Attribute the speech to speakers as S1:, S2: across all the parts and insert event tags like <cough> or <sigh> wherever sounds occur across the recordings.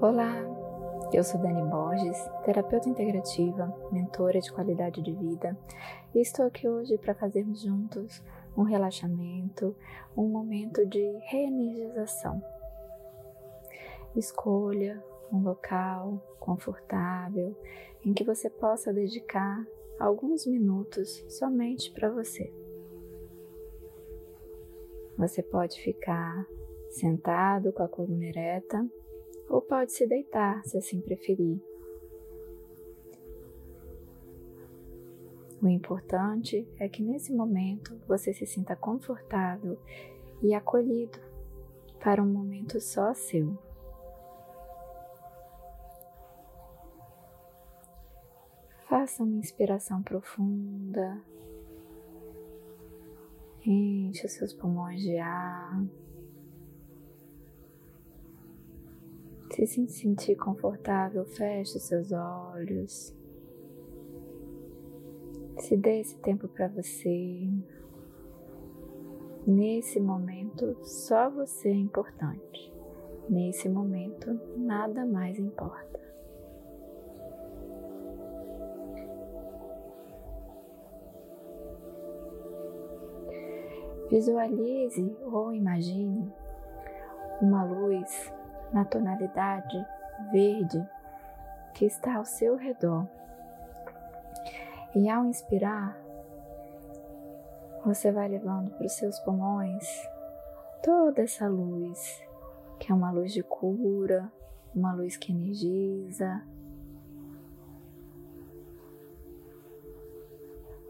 S1: Olá, eu sou Dani Borges, terapeuta integrativa, mentora de qualidade de vida, e estou aqui hoje para fazermos juntos um relaxamento, um momento de reenergização. Escolha um local confortável em que você possa dedicar alguns minutos somente para você. Você pode ficar sentado com a coluna ereta ou pode se deitar se assim preferir. O importante é que nesse momento você se sinta confortável e acolhido para um momento só seu. Faça uma inspiração profunda. Enche os seus pulmões de ar. Se se sentir confortável, feche seus olhos. Se dê esse tempo para você. Nesse momento, só você é importante. Nesse momento, nada mais importa. Visualize ou imagine uma luz na tonalidade verde que está ao seu redor. E ao inspirar, você vai levando para os seus pulmões toda essa luz, que é uma luz de cura, uma luz que energiza,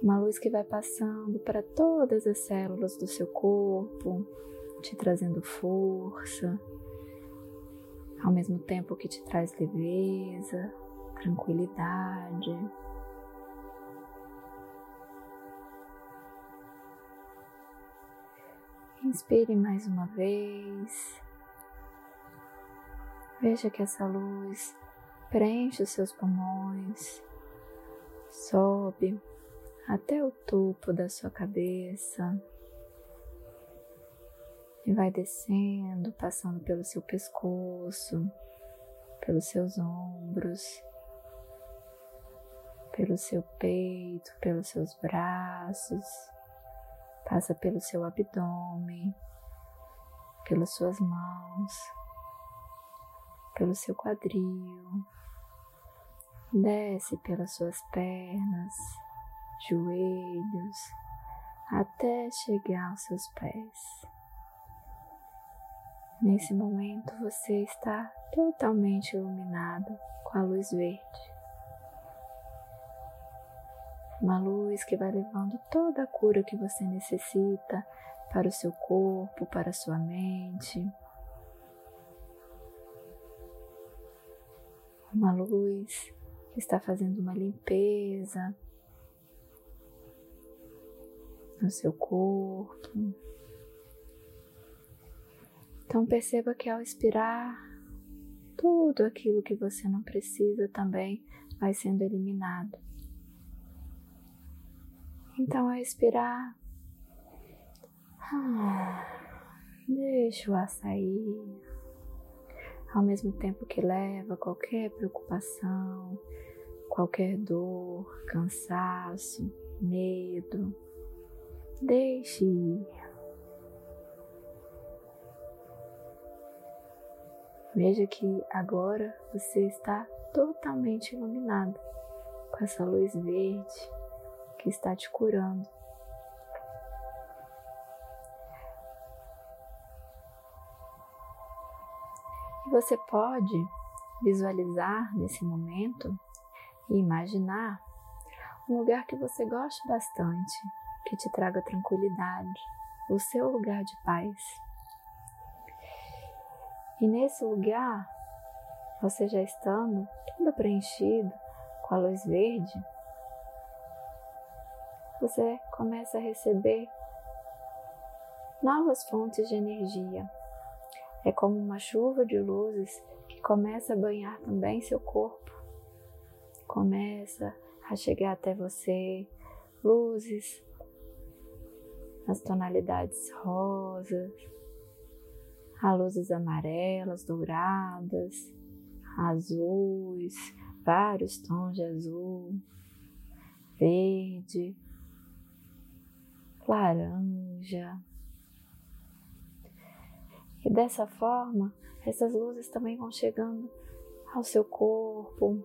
S1: uma luz que vai passando para todas as células do seu corpo, te trazendo força, ao mesmo tempo que te traz leveza, tranquilidade. Inspire mais uma vez. Veja que essa luz preenche os seus pulmões, sobe até o topo da sua cabeça e vai descendo, passando pelo seu pescoço, pelos seus ombros, pelo seu peito, pelos seus braços, passa pelo seu abdômen, pelas suas mãos, pelo seu quadril, desce pelas suas pernas, joelhos, até chegar aos seus pés. Nesse momento você está totalmente iluminado com a luz verde. Uma luz que vai levando toda a cura que você necessita para o seu corpo, para a sua mente. Uma luz que está fazendo uma limpeza no seu corpo. Então perceba que ao expirar, tudo aquilo que você não precisa também vai sendo eliminado. Então ao expirar, ah, <sighs> deixa o ar sair, ao mesmo tempo que leva qualquer preocupação, qualquer dor, cansaço, medo, deixe ir. Veja que agora você está totalmente iluminado com essa luz verde que está te curando. E você pode visualizar nesse momento e imaginar um lugar que você goste bastante, que te traga tranquilidade, o seu lugar de paz. E nesse lugar, você já estando todo preenchido com a luz verde, você começa a receber novas fontes de energia. É como uma chuva de luzes que começa a banhar também seu corpo. Começa a chegar até você luzes nas tonalidades rosas, Há luzes amarelas, douradas, azuis, vários tons de azul, verde, laranja. E dessa forma, essas luzes também vão chegando ao seu corpo.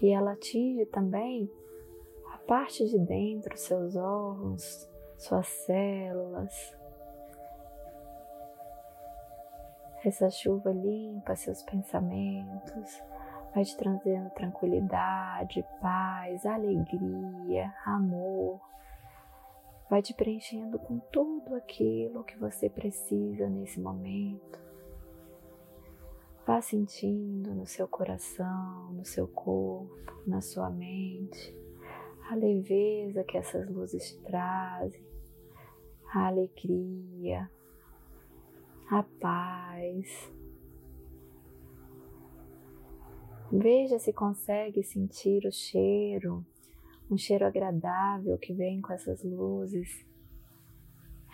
S1: E ela atinge também a parte de dentro, seus órgãos, suas células. Essa chuva limpa seus pensamentos, vai te trazendo tranquilidade, paz, alegria, amor. Vai te preenchendo com tudo aquilo que você precisa nesse momento. Vá sentindo no seu coração, no seu corpo, na sua mente, a leveza que essas luzes trazem, a alegria, a paz. Veja se consegue sentir o cheiro, um cheiro agradável que vem com essas luzes.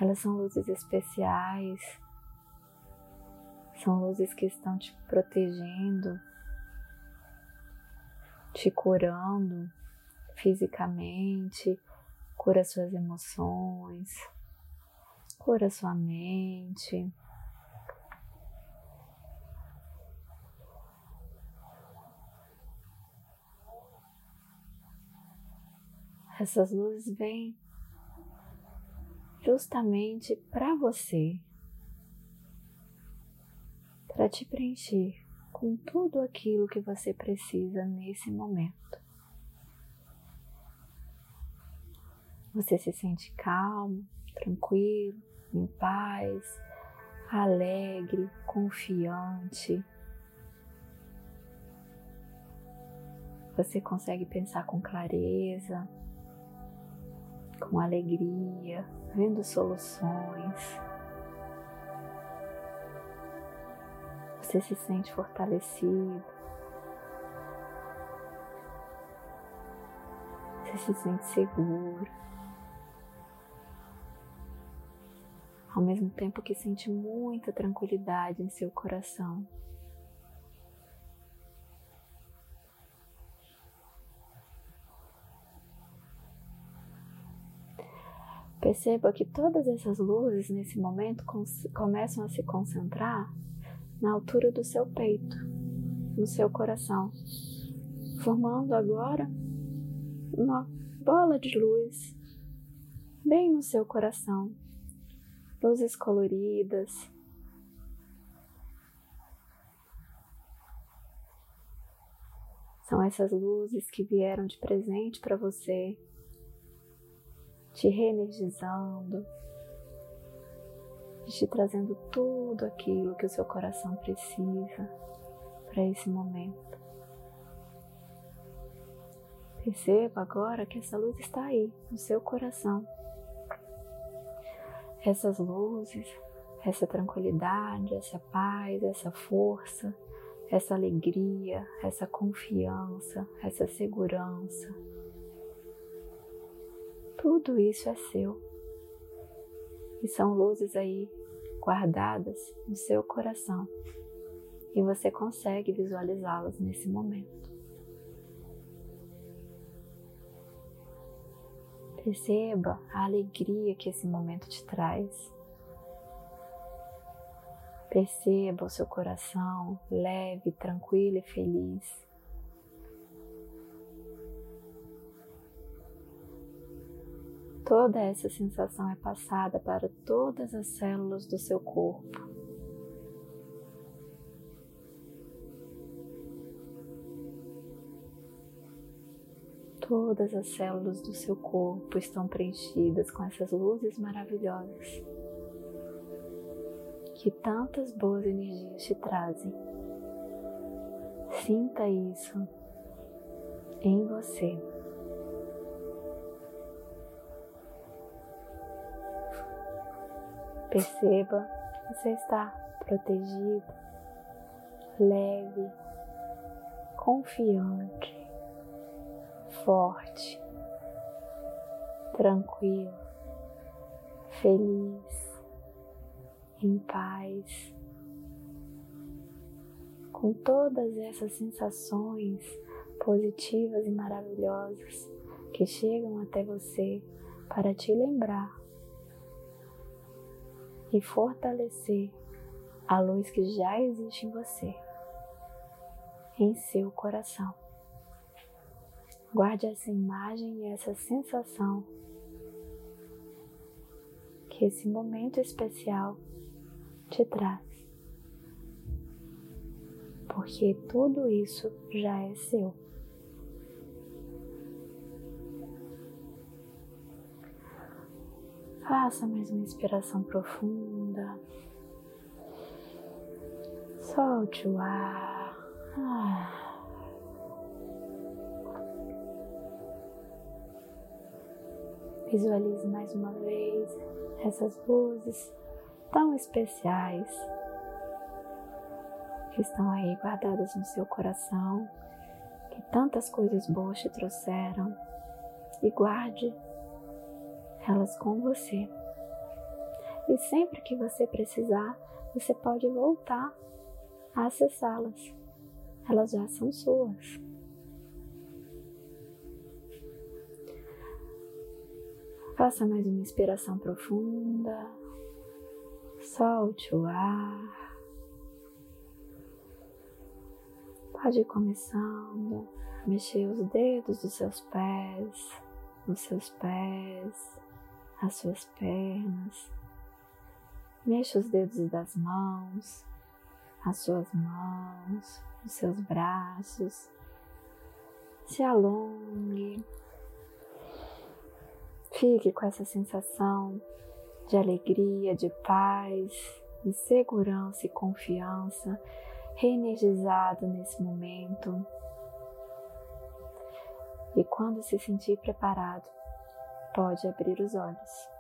S1: Elas são luzes especiais são luzes que estão te protegendo, te curando fisicamente, cura suas emoções, cura sua mente. Essas luzes vêm justamente para você para te preencher com tudo aquilo que você precisa nesse momento. Você se sente calmo, tranquilo, em paz, alegre, confiante. Você consegue pensar com clareza, com alegria, vendo soluções. Você se sente fortalecido. Você se sente seguro. Ao mesmo tempo que sente muita tranquilidade em seu coração. Perceba que todas essas luzes nesse momento começam a se concentrar na altura do seu peito, no seu coração, formando agora uma bola de luz bem no seu coração, luzes coloridas. São essas luzes que vieram de presente para você, te reenergizando, te trazendo tudo aquilo que o seu coração precisa para esse momento. Perceba agora que essa luz está aí, no seu coração. Essas luzes, essa tranquilidade, essa paz, essa força, essa alegria, essa confiança, essa segurança. Tudo isso é seu. E são luzes aí guardadas no seu coração e você consegue visualizá-las nesse momento. Perceba a alegria que esse momento te traz. Perceba o seu coração leve, tranquilo e feliz. Toda essa sensação é passada para todas as células do seu corpo. Todas as células do seu corpo estão preenchidas com essas luzes maravilhosas que tantas boas energias te trazem. Sinta isso em você. Perceba que você está protegido, leve, confiante, forte, tranquilo, feliz em paz, com todas essas sensações positivas e maravilhosas que chegam até você para te lembrar e fortalecer a luz que já existe em você, em seu coração. Guarde essa imagem e essa sensação que esse momento especial te traz. Porque tudo isso já é seu. Faça mais uma inspiração profunda. Solte o ar. Ah. Visualize mais uma vez essas luzes tão especiais que estão aí guardadas no seu coração, que tantas coisas boas te trouxeram, e guarde elas com você. E sempre que você precisar, você pode voltar a acessá-las. Elas já são suas. Faça mais uma inspiração profunda. Solte o ar. Pode ir começando a mexer os dedos dos seus pés, os seus pés, as suas pernas. Mexa os dedos das mãos, as suas mãos, os seus braços. Se alongue. Fique com essa sensação de alegria, de paz, de segurança e confiança, reenergizado nesse momento. E quando se sentir preparado, pode abrir os olhos.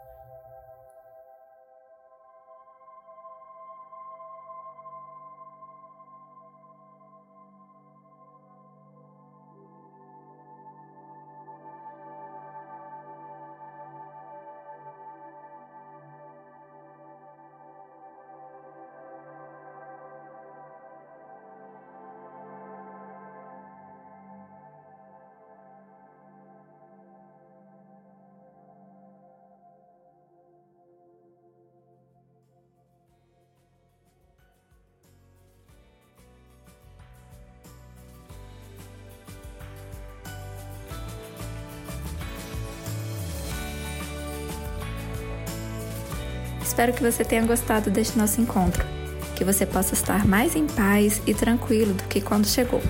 S2: Espero que você tenha gostado deste nosso encontro, que você possa estar mais em paz e tranquilo do que quando chegou.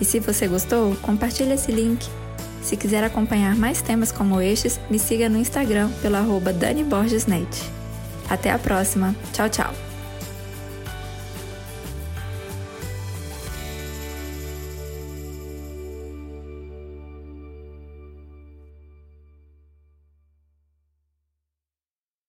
S2: E se você gostou, compartilhe esse link. Se quiser acompanhar mais temas como estes, me siga no Instagram pelo arroba Dani Borges Net. Até a próxima. Tchau, tchau.